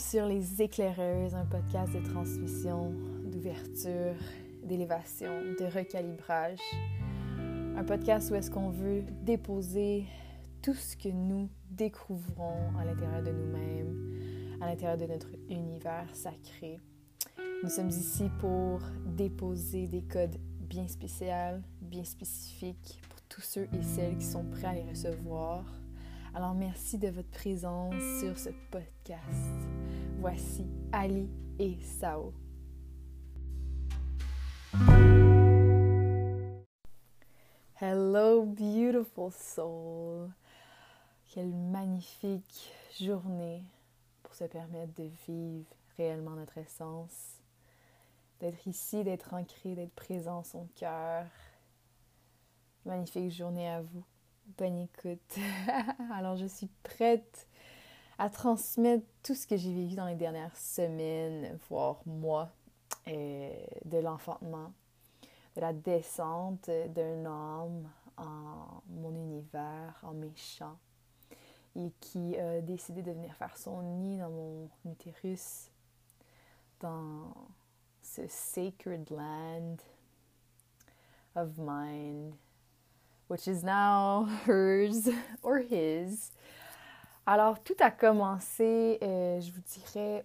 sur Les Éclaireuses, un podcast de transmission, d'ouverture, d'élévation, de recalibrage. Un podcast où est-ce qu'on veut déposer tout ce que nous découvrons à l'intérieur de nous-mêmes, à l'intérieur de notre univers sacré. Nous sommes ici pour déposer des codes bien spéciaux, bien spécifiques pour tous ceux et celles qui sont prêts à les recevoir alors merci de votre présence sur ce podcast. Voici Ali et Sao. Hello beautiful soul. Quelle magnifique journée pour se permettre de vivre réellement notre essence, d'être ici, d'être ancré, d'être présent en son cœur. Magnifique journée à vous. Bonne écoute. Alors, je suis prête à transmettre tout ce que j'ai vécu dans les dernières semaines, voire mois, euh, de l'enfantement, de la descente d'un homme en mon univers, en mes champs, et qui a décidé de venir faire son nid dans mon utérus, dans ce sacred land of mine which is now hers or his. Alors, tout a commencé, euh, je vous dirais,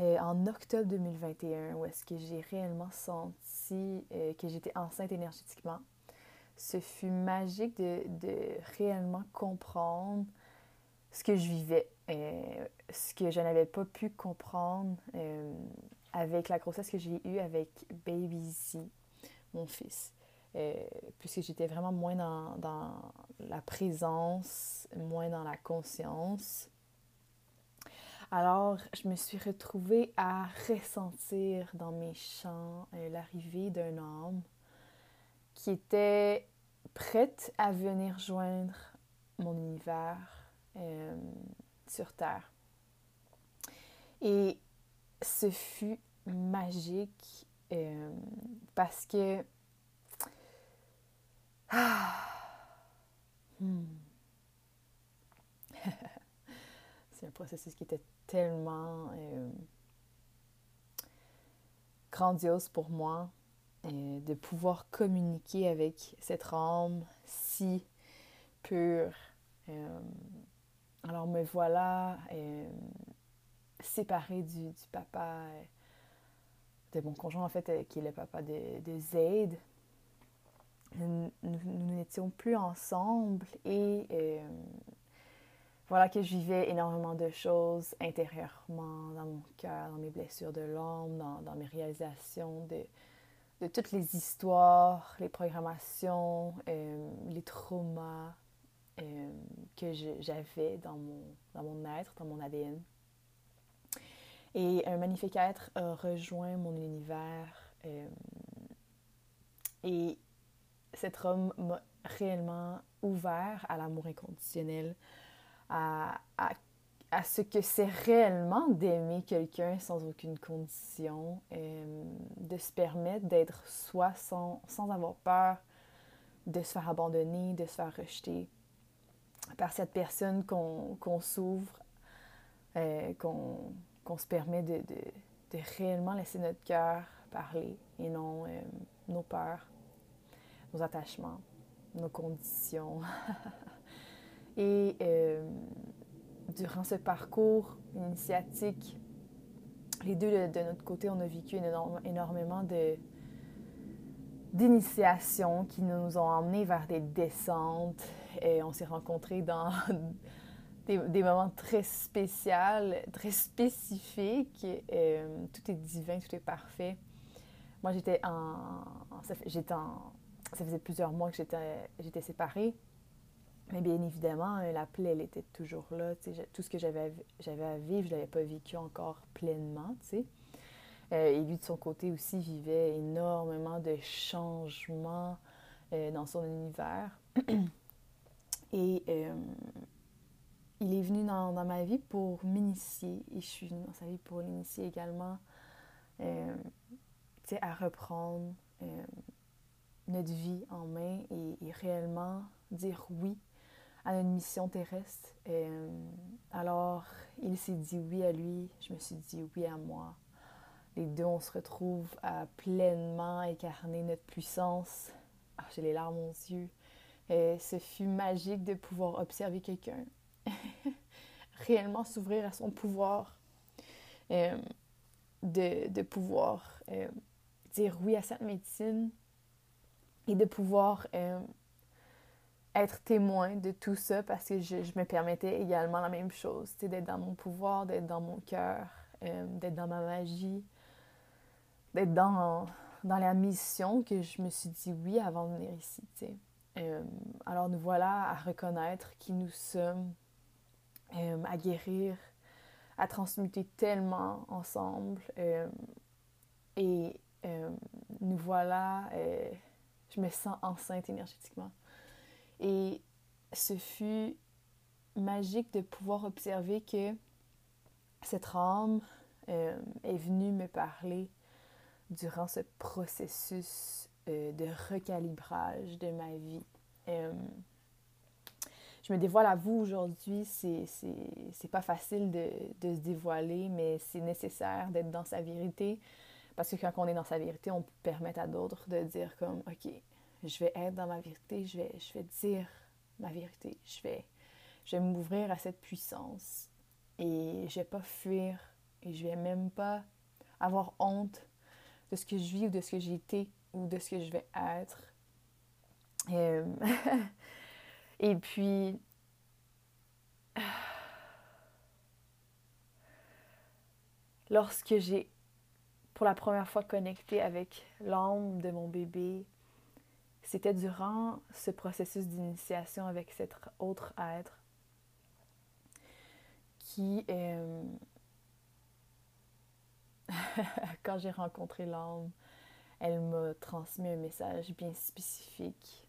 euh, en octobre 2021, où est-ce que j'ai réellement senti euh, que j'étais enceinte énergétiquement. Ce fut magique de, de réellement comprendre ce que je vivais, ce que je n'avais pas pu comprendre avec la grossesse que j'ai eue avec Baby Z, mon fils. Euh, puisque j'étais vraiment moins dans, dans, la présence, moins dans la conscience. Alors, je me suis retrouvée à ressentir dans mes chants euh, l'arrivée d'un homme qui était prête à venir joindre mon univers euh, sur Terre. Et ce fut magique parce que Hmm. C'est un processus qui était tellement euh, grandiose pour moi euh, de pouvoir communiquer avec cette âme si pure. Euh, alors me voilà séparée du, papa de mon conjoint en fait qui est le papa de, de nous n'étions plus ensemble et euh, voilà que je vivais énormément de choses intérieurement, dans mon cœur, dans mes blessures de l'homme, dans, mes réalisations, de, de, toutes les histoires, les programmations, euh, les traumas euh, que j'avais dans mon, dans mon être, dans mon ADN. Et un magnifique être a rejoint mon univers. et cet homme m'a réellement ouvert à l'amour inconditionnel, à, à, ce que c'est réellement d'aimer quelqu'un sans aucune condition, euh, de se permettre d'être soi sans, sans, avoir peur de se faire abandonner, de se faire rejeter par cette personne qu'on s'ouvre, euh, qu'on se permet de, de, de, réellement laisser notre cœur parler et non euh, nos peurs nos attachements, nos conditions. Et euh, durant ce parcours initiatique, les deux de, notre côté, on a vécu énormément d'initiations qui nous ont emmenés vers des descentes. Et on s'est rencontrés dans des, moments très spéciaux, très spécifiques. Euh, tout est divin, tout est parfait. Moi, j'étais en, j'étais en, ça faisait plusieurs mois que j'étais séparée. Mais bien évidemment, euh, la plaie, elle était toujours là. Tout ce que j'avais à vivre, je ne l'avais pas vécu encore pleinement. Euh, et lui, de son côté aussi, vivait énormément de changements euh, dans son univers. et il est venu dans, dans ma vie pour m'initier. Et je suis venue dans sa vie pour l'initier également à reprendre notre vie en main et, réellement dire oui à notre mission terrestre. alors, il s'est dit oui à lui, je me suis dit oui à moi. Les deux, on se retrouve à pleinement incarner notre puissance. Ah, j'ai les larmes aux yeux. Et ce fut magique de pouvoir observer quelqu'un, réellement s'ouvrir à son pouvoir, euh, de, de, pouvoir euh, dire oui à cette médecine et de pouvoir euh, être témoin de tout ça parce que je, me permettais également la même chose, d'être dans mon pouvoir, d'être dans mon cœur, d'être dans ma magie, d'être dans, dans la mission que je me suis dit oui avant de venir ici. Euh, alors nous voilà à reconnaître qui nous sommes, euh, à guérir, à transmuter tellement ensemble. Euh, et nous voilà, je me sens enceinte énergétiquement. Et ce fut magique de pouvoir observer que cette âme est venue me parler durant ce processus euh, de recalibrage de ma vie. Euh, je me dévoile à vous aujourd'hui, c'est pas facile de, se dévoiler, mais c'est nécessaire d'être dans sa vérité. Parce que quand on est dans sa vérité, on peut permettre à d'autres de dire comme, OK, je vais être dans ma vérité, je vais, je vais dire ma vérité, je vais, je vais m'ouvrir à cette puissance. Et je vais pas fuir, et je vais même pas avoir honte de ce que je vis ou de ce que j'ai été ou de ce que je vais être. Euh, et puis, lorsque j'ai pour la première fois connecté avec l'âme de mon bébé, c'était durant ce processus d'initiation avec cet autre être qui, euh, quand j'ai rencontré l'âme, elle m'a transmis un message bien spécifique.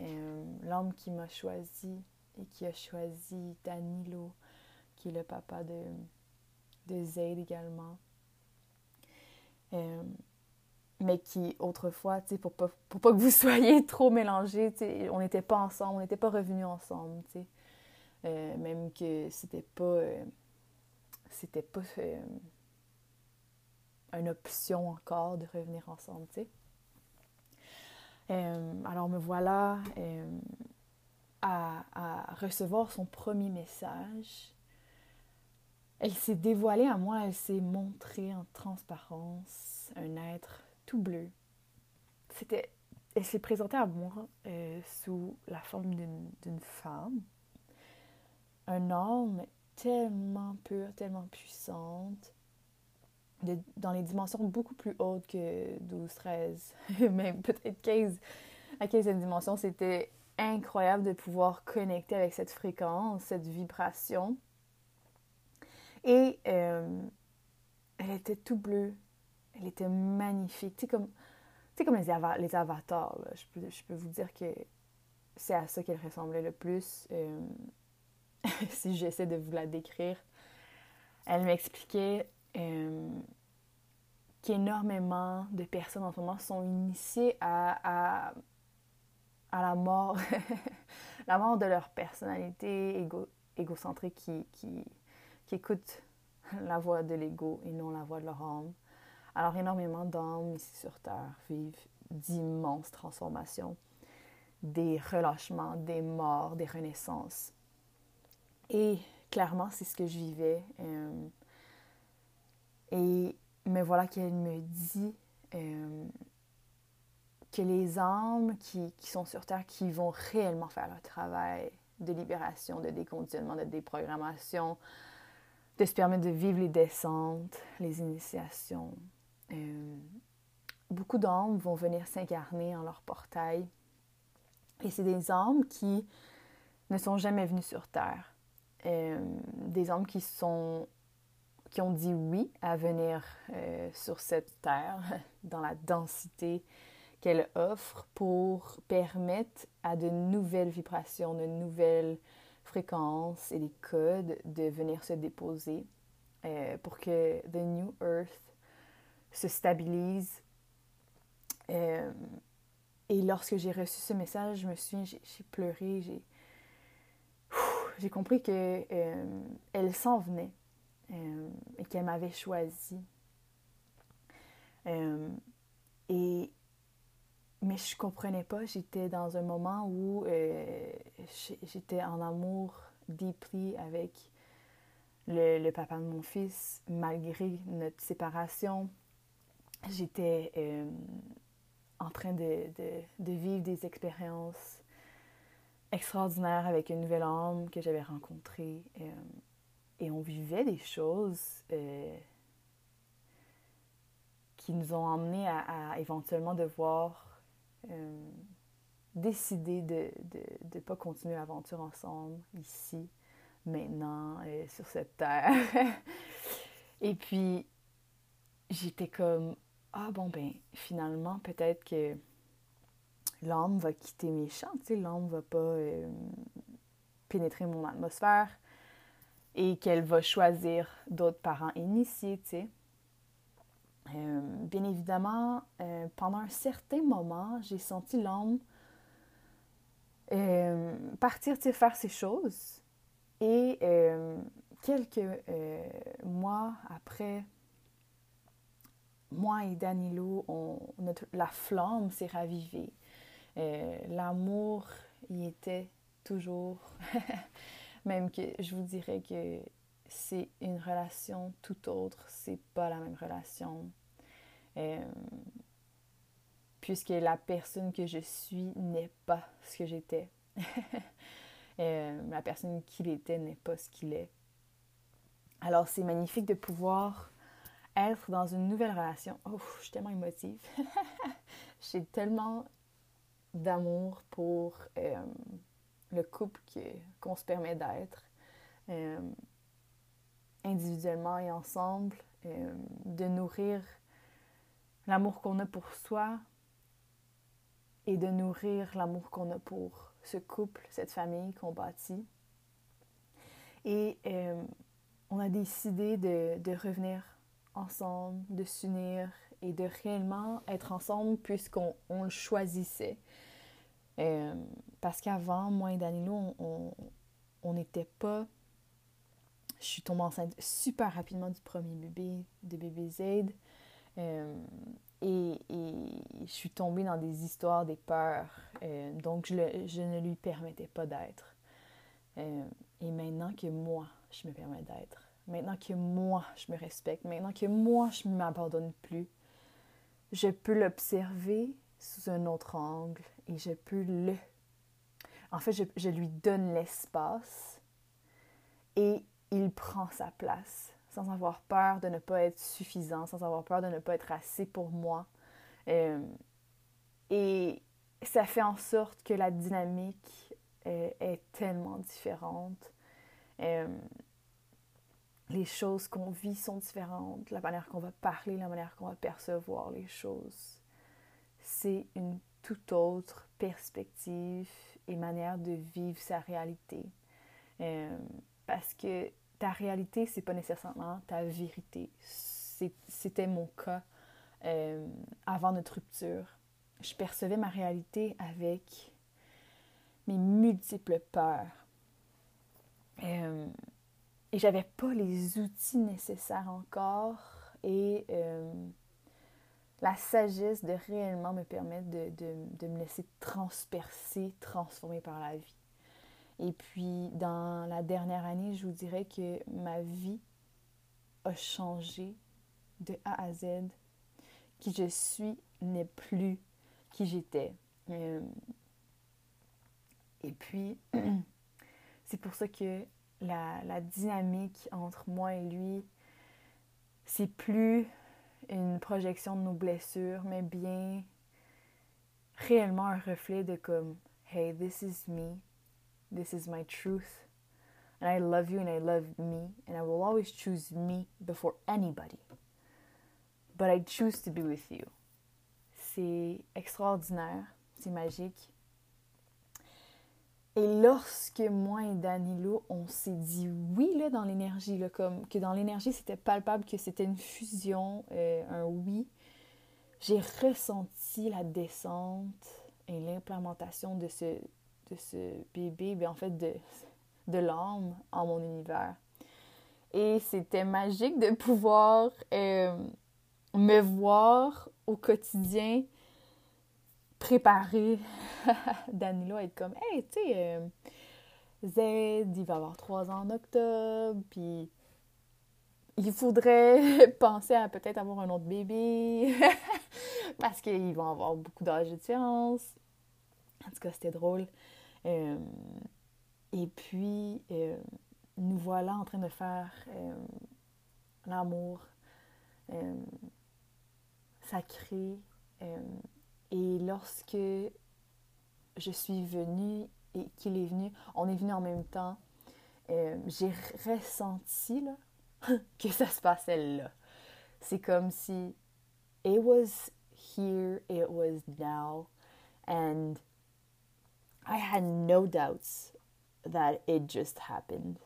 Euh, l'âme qui m'a choisi et qui a choisi Danilo, qui est le papa de, de également. Euh, mais qui, autrefois, pour pas, pour pas que vous soyez trop mélangés, on n'était pas ensemble, on n'était pas revenus ensemble. Euh, même que c'était pas. c'était pas une option encore de revenir ensemble, tu sais. Euh, alors me voilà euh, à, à, recevoir son premier message. Elle s'est dévoilée à moi, elle s'est montrée en transparence, un être tout bleu. C'était, elle s'est présentée à moi euh, sous la forme d'une femme, un homme tellement pur, tellement puissante, dans les dimensions beaucoup plus hautes que 12, 13, même peut-être 15. À 15 dimension, c'était incroyable de pouvoir connecter avec cette fréquence, cette vibration. Et euh, elle était tout bleue. Elle était magnifique. Tu sais, comme, comme les, avatars. Je, peux, vous dire que c'est à ça qu'elle ressemblait le plus. Euh, si j'essaie de vous la décrire, elle m'expliquait euh, qu'énormément de personnes en ce moment sont initiées à, à, la mort, la mort de leur personnalité égo, égocentrique qui, qui écoute la voix de l'ego et non la voix de leur âme. Alors énormément d'âmes ici sur Terre vivent d'immenses transformations, des relâchements, des morts, des renaissances. Et clairement, c'est ce que je vivais. Euh, et me voilà qu'elle me dit euh, que les âmes qui, qui, sont sur Terre, qui vont réellement faire leur travail de libération, de déconditionnement, de déprogrammation, de se permettre de vivre les descentes, les initiations. Euh, beaucoup d'âmes vont venir s'incarner en leur portail. Et c'est des âmes qui ne sont jamais venues sur Terre. Euh, des âmes qui sont qui ont dit oui à venir euh, sur cette terre dans la densité qu'elle offre pour permettre à de nouvelles vibrations, de nouvelles fréquences et des codes de venir se déposer euh, pour que The New Earth se stabilise. Euh, et lorsque j'ai reçu ce message, je me suis, j'ai pleuré, j'ai j'ai compris que euh, elle s'en venait et qu'elle m'avait choisi. Euh, et mais je comprenais pas, j'étais dans un moment où j'étais en amour deeply avec le, papa de mon fils, malgré notre séparation. J'étais en train de, de, vivre des expériences extraordinaires avec une nouvelle homme que j'avais rencontré. Euh, et on vivait des choses euh, qui nous ont emmenés à, éventuellement devoir euh, décider de ne pas continuer l'aventure ensemble ici, maintenant, sur cette terre. et puis, j'étais comme, ah bon, ben finalement, peut-être que l'âme va quitter mes champs, tu sais, va pas euh, pénétrer mon atmosphère et qu'elle va choisir d'autres parents initiés, tu sais. Euh, bien évidemment, euh, pendant un certain moment, j'ai senti l'âme partir, tu sais, faire ses choses. Et quelques mois après moi et Danilo, la flamme s'est ravivée. Euh, l'amour y était toujours. même que je vous dirais que c'est une relation tout autre, c'est pas la même relation. Euh, puisque la personne que je suis n'est pas ce que j'étais. Euh, la personne qu'il était n'est pas ce qu'il est. Alors c'est magnifique de pouvoir être dans une nouvelle relation. Oh, je suis tellement émotive. J'ai tellement d'amour pour euh, le couple qu'on se permet d'être, individuellement et ensemble, euh, de nourrir l'amour qu'on a pour soi et de nourrir l'amour qu'on a pour ce couple, cette famille qu'on bâtit. Et on a décidé de, de revenir ensemble, de s'unir et de réellement être ensemble puisqu'on le choisissait. Euh, parce qu'avant, moi et Danilo, on n'était pas. Je suis tombée enceinte super rapidement du premier bébé, de bébé Z. Euh, et, je suis tombée dans des histoires, des peurs. Euh, donc, je, je, ne lui permettais pas d'être. et maintenant que moi, je me permets d'être, maintenant que moi, je me respecte, maintenant que moi, je ne m'abandonne plus, je peux l'observer sous un autre angle et je peux le... En fait, je, lui donne l'espace et il prend sa place sans avoir peur de ne pas être suffisant, sans avoir peur de ne pas être assez pour moi. Euh, et ça fait en sorte que la dynamique euh, est tellement différente. Euh, les choses qu'on vit sont différentes, la manière qu'on va parler, la manière qu'on va percevoir les choses. C'est une toute autre perspective et manière de vivre sa réalité. Parce que ta réalité, c'est pas nécessairement ta vérité. C'était mon cas euh, avant notre rupture. Je percevais ma réalité avec mes multiples peurs. Euh, et j'avais pas les outils nécessaires encore et euh, la sagesse de réellement me permettre de, de, me laisser transpercer, transformer par la vie. Et puis, dans la dernière année, je vous dirais que ma vie a changé de A à Z. Qui je suis n'est plus qui j'étais. Euh, et puis, c'est pour ça que la, dynamique entre moi et lui, c'est plus une projection de nos blessures, mais bien réellement un reflet de comme, hey, this is me, this is my truth, and I love you and I love me, and I will always choose me before anybody. But I choose to be with you. C'est extraordinaire, c'est magique. Et lorsque moi et Danilo, on s'est dit oui là, dans l'énergie, comme que dans l'énergie, c'était palpable, que c'était une fusion, euh, un oui, j'ai ressenti la descente et l'implémentation de ce, de ce bébé, bien, en fait, de, de l'âme en mon univers. Et c'était magique de pouvoir euh, me voir au quotidien préparer Danilo à être comme Hey, tu sais, euh, Z, il va avoir trois ans en octobre, puis il faudrait penser à peut-être avoir un autre bébé parce qu'ils vont avoir beaucoup d'âge de différence. En tout cas, c'était drôle. Euh, et puis, euh, nous voilà en train de faire euh, l'amour sacré. et lorsque je suis venue et qu'il est venu, on est venu en même temps, j'ai ressenti là, que ça se passait là. C'est comme si it was here, it was now, and I had no doubts that it just happened.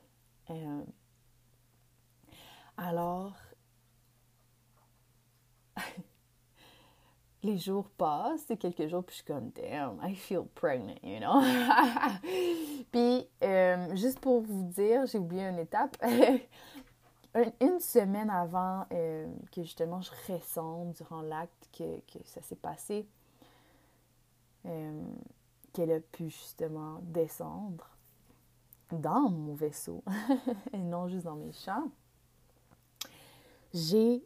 Um, alors, les jours passent, c'est quelques jours, puis je suis comme, damn, I feel pregnant, you know? puis, euh, juste pour vous dire, j'ai oublié une étape. une semaine avant euh, que justement je ressente durant l'acte que, que, ça s'est passé, euh, qu'elle a pu justement descendre dans mon vaisseau et non juste dans mes champs, j'ai,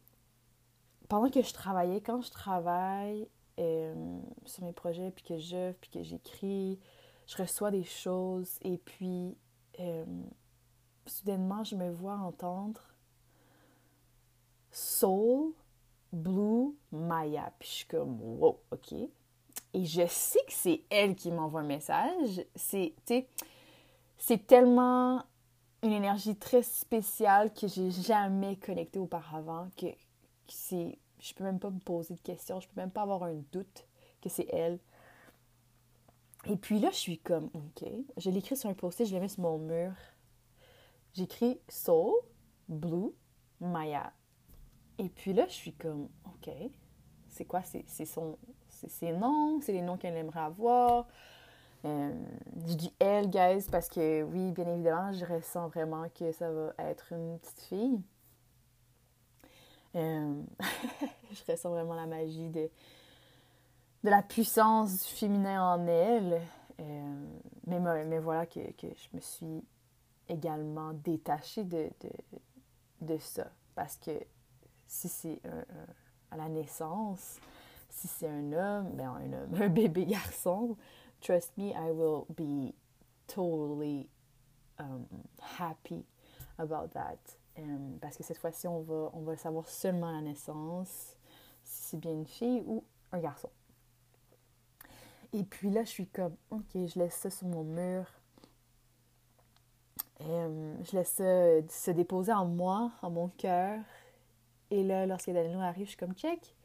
pendant que je travaillais, quand je travaille euh, sur mes projets, puis que je, puis que j'écris, je reçois des choses et puis soudainement je me vois entendre Soul, Blue, Maya. Puis je suis comme, wow, OK. Et je sais que c'est elle qui m'envoie un message. C'est, c'est tellement une énergie très spéciale que j'ai jamais connectée auparavant que, que c'est, je peux même pas me poser de questions, je peux même pas avoir un doute que c'est elle. Et puis là, je suis comme, OK. Je l'écris sur un post-it, je l'ai mis sur mon mur. J'écris Soul, Blue, Maya. Et puis là, je suis comme, OK, c'est quoi? C'est son, ses noms, c'est les noms qu'elle aimerait avoir. Euh, je dis elle, guys, parce que oui, bien évidemment, je ressens vraiment que ça va être une petite fille. Euh, je ressens vraiment la magie de, de la puissance du féminin en elle. Euh, mais, mais voilà que, que, je me suis également détachée de, de, de ça. Parce que si c'est à la naissance, si c'est un homme, ben un un bébé garçon, trust me, I will be totally um, happy about that. Um, parce que cette fois-ci, on va, on va savoir seulement la naissance si c'est bien une fille ou un garçon. Et puis là, je suis comme, ok, je laisse ça sur mon mur. Um, je laisse ça se déposer en moi, en mon cœur. Et là, lorsque Danilo arrive, je suis comme check.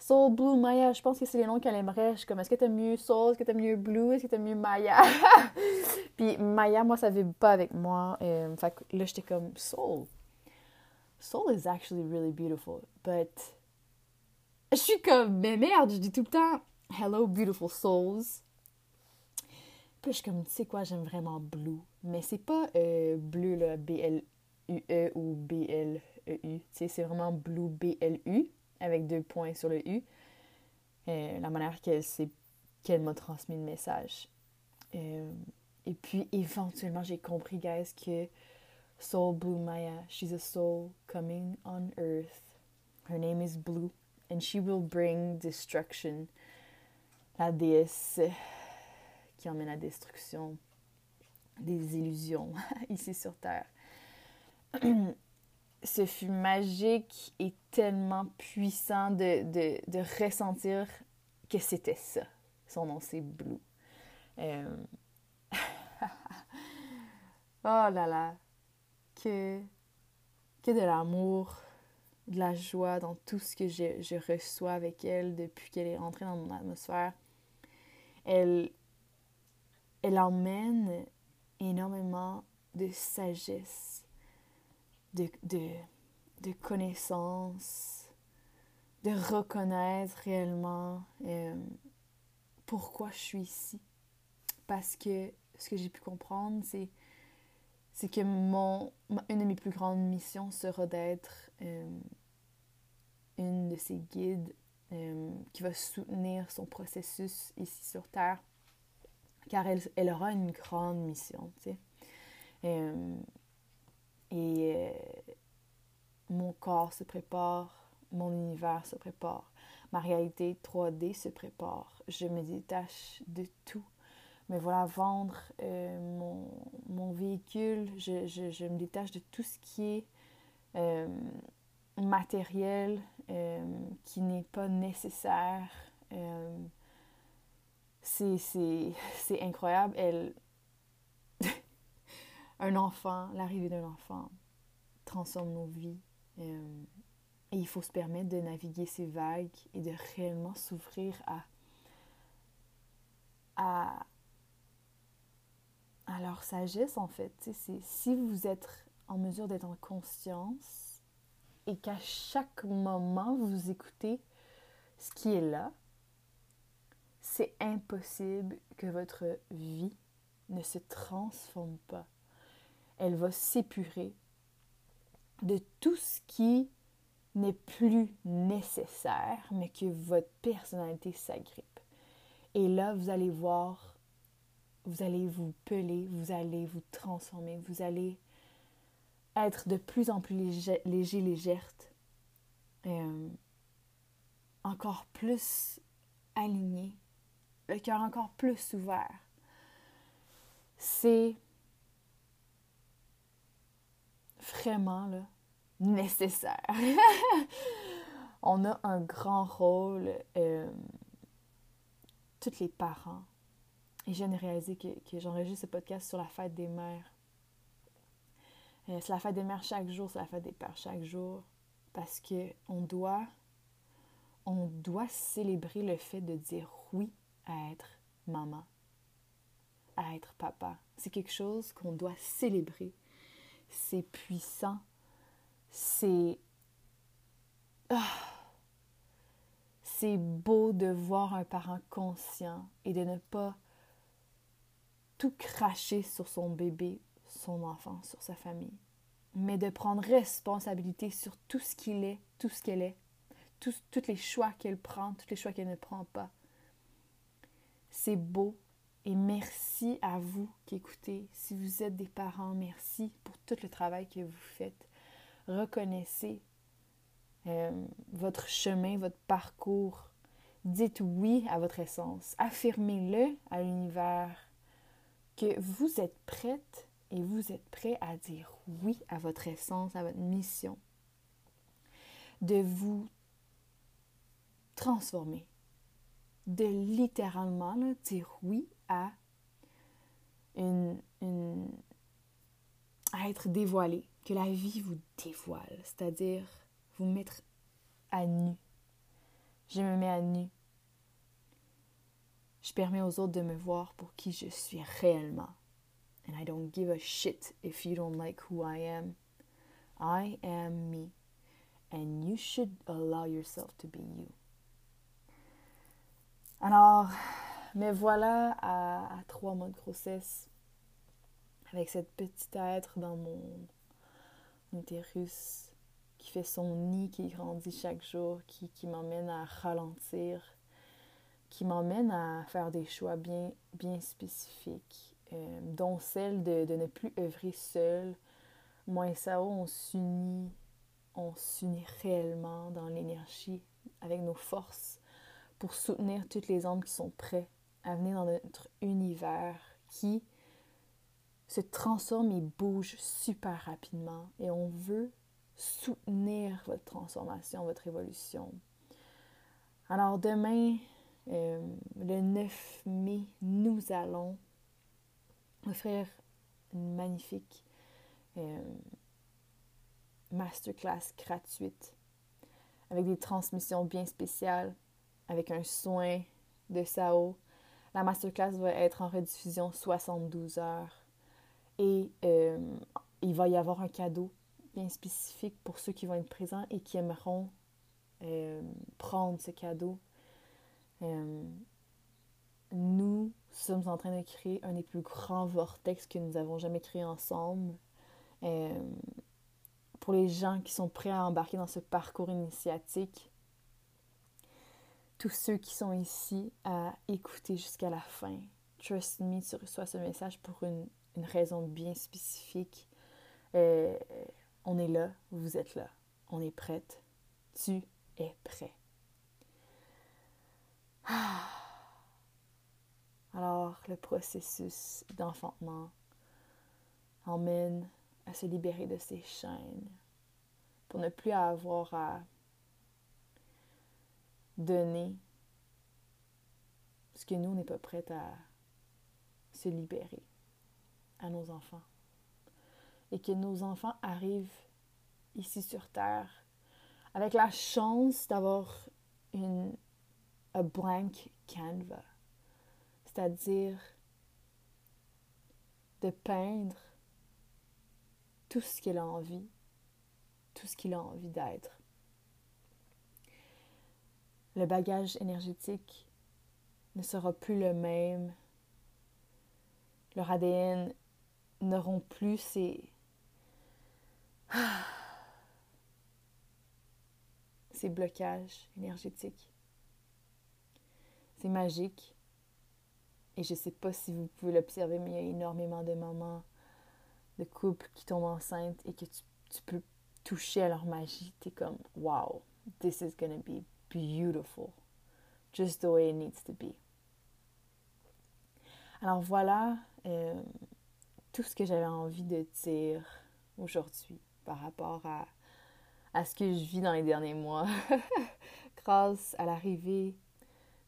Soul, Blue, Maya, je pense que c'est les noms qu'elle aimerait. Je suis comme, est-ce que t'aimes mieux Soul, est-ce que t'aimes mieux Blue, est-ce que t'aimes mieux Maya? Puis Maya, moi, ça vibre pas avec moi. Euh, fait que là, j'étais comme, Soul. Soul is actually really beautiful. But. Je suis comme, mais merde, je dis tout le temps, Hello, beautiful souls. Puis je suis comme, tu sais quoi, j'aime vraiment Blue. Mais c'est pas euh, bleu, là, B-L-U-E ou B-L E c'est vraiment Blue B-L-U avec deux points sur le U. Euh, la manière qu'elle m'a transmis le message. Euh, et puis éventuellement, j'ai compris, guys, que Soul Blue Maya, she's a soul coming on earth. Her name is Blue, and she will bring destruction. La déesse qui emmène la destruction des illusions ici sur Terre. ce fut magique et tellement puissant de, de, ressentir que c'était ça. Son nom, c'est Blue. Euh, oh là là. Que, que de l'amour, de la joie dans tout ce que je, je reçois avec elle depuis qu'elle est entrée dans mon atmosphère. Elle, elle emmène énormément de sagesse de, de, de connaissance, de reconnaître réellement euh, pourquoi je suis ici. Parce que ce que j'ai pu comprendre, c'est que mon, une de mes plus grandes missions sera d'être euh, une de ces guides euh, qui va soutenir son processus ici sur Terre, car elle, elle aura une grande mission, tu sais. Euh, et mon corps se prépare, mon univers se prépare, ma réalité 3D se prépare. Je me détache de tout mais voilà, vendre euh, mon, mon, véhicule, je, je, je, me détache de tout ce qui est euh, matériel, euh, qui n'est pas nécessaire. c'est incroyable. Elle... un enfant, l'arrivée d'un enfant transforme nos vies. et il faut se permettre de naviguer ces vagues et de réellement s'ouvrir à, à, alors, sagesse, en fait, si vous êtes en mesure d'être en conscience et qu'à chaque moment, vous écoutez ce qui est là, c'est impossible que votre vie ne se transforme pas. Elle va s'épurer de tout ce qui n'est plus nécessaire, mais que votre personnalité s'agrippe. Et là, vous allez voir vous allez vous peler, vous allez vous transformer, vous allez être de plus en plus léger, légère, euh, encore plus aligné, le cœur encore plus ouvert. C'est vraiment nécessaire. On a un grand rôle, euh, tous les parents, et je viens de réaliser que, que j'enregistre ce podcast sur la fête des mères. Euh, c'est la fête des mères chaque jour, c'est la fête des pères chaque jour. Parce que on doit, on doit célébrer le fait de dire oui à être maman, à être papa. C'est quelque chose qu'on doit célébrer. C'est puissant. C'est. Ah! C'est beau de voir un parent conscient et de ne pas tout cracher sur son bébé, son enfant, sur sa famille, mais de prendre responsabilité sur tout ce qu'il est, tout ce qu'elle est, tous, les choix qu'elle prend, tous les choix qu'elle ne prend pas. C'est beau et merci à vous qui écoutez. Si vous êtes des parents, merci pour tout le travail que vous faites. Reconnaissez euh, votre chemin, votre parcours. Dites oui à votre essence. Affirmez-le à l'univers que vous êtes prête et vous êtes prêt à dire oui à votre essence, à votre mission, de vous transformer, de littéralement dire oui à une, à être dévoilé, que la vie vous dévoile, c'est-à-dire vous mettre à nu. Je me mets à nu je permets aux autres de me voir pour qui je suis réellement. And I don't give a shit if you don't like who I am. I am me. And you should allow yourself to be you. Alors, me voilà à, trois mois de grossesse avec cette petite être dans mon utérus qui fait son nid, qui grandit chaque jour, qui, qui m'emmène à ralentir, qui m'emmène à faire des choix bien, bien spécifiques, euh, dont celle de, de, ne plus œuvrer seule. Moi et Sao, on s'unit, on s'unit réellement dans l'énergie, avec nos forces, pour soutenir toutes les âmes qui sont prêtes à venir dans notre univers qui se transforme et bouge super rapidement. Et on veut soutenir votre transformation, votre évolution. Alors demain, euh, le 9 mai, nous allons offrir une magnifique euh, masterclass gratuite avec des transmissions bien spéciales, avec un soin de Sao. La masterclass va être en rediffusion 72 heures et euh, il va y avoir un cadeau bien spécifique pour ceux qui vont être présents et qui aimeront prendre ce cadeau euh, nous sommes en train de créer un des plus grands vortex que nous avons jamais créé ensemble. Euh, pour les gens qui sont prêts à embarquer dans ce parcours initiatique, tous ceux qui sont ici à écouter jusqu'à la fin. Trust me, tu reçois ce message pour une, raison bien spécifique. Euh, on est là, vous êtes là, on est prête, tu es prêt. Ah. Alors, le processus d'enfantement emmène à se libérer de ses chaînes pour ne plus avoir à donner ce que nous, on n'est pas prêts à se libérer à nos enfants. Et que nos enfants arrivent ici sur Terre avec la chance d'avoir une blank canvas, c'est-à-dire de peindre tout ce qu'il a envie, tout ce qu'il a envie d'être. Le bagage énergétique ne sera plus le même. Leur ADN n'auront plus ces, ces blocages énergétiques. C'est magique. Et je ne sais pas si vous pouvez l'observer, mais il y a énormément de moments de couples qui tombent enceintes et que tu, peux toucher à leur magie. Tu es comme, wow, this is to be beautiful. Just the way it needs to be. Alors voilà euh, tout ce que j'avais envie de dire aujourd'hui par rapport à, à ce que je vis dans les derniers mois grâce à l'arrivée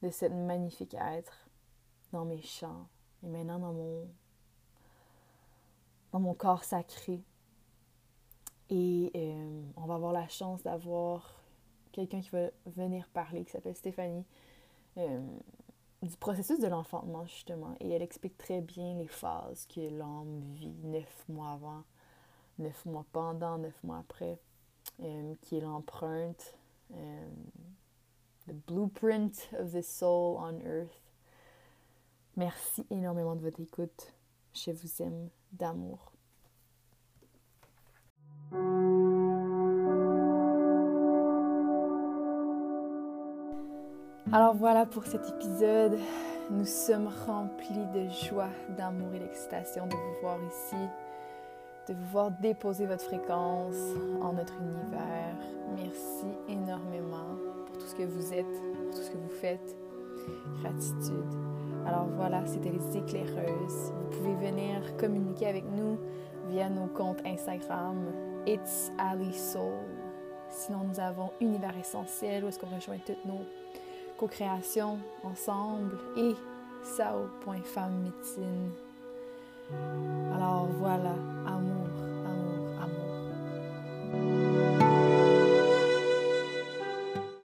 de cette magnifique être dans mes chants et maintenant dans mon, dans mon corps sacré. Et euh, on va avoir la chance d'avoir quelqu'un qui va venir parler, qui s'appelle Stéphanie, euh, du processus de l'enfantement, justement. Et elle explique très bien les phases que l'homme vit neuf mois avant, neuf mois pendant, neuf mois après, euh, qui est l'empreinte the blueprint of the soul on earth. Merci énormément de votre écoute. Je vous aime d'amour. Alors voilà pour cet épisode. Nous sommes remplis de joie, d'amour et d'excitation de vous voir ici, de vous voir déposer votre fréquence en notre univers. Merci énormément tout ce que vous êtes, pour tout ce que vous faites. Gratitude. Alors voilà, c'était les éclaireuses. Vous pouvez venir communiquer avec nous via nos comptes Instagram It's Ali Soul. Sinon, nous avons Univers Essentiel où est-ce qu'on rejoint toutes nos co-créations ensemble et Sao.femme Alors voilà, amour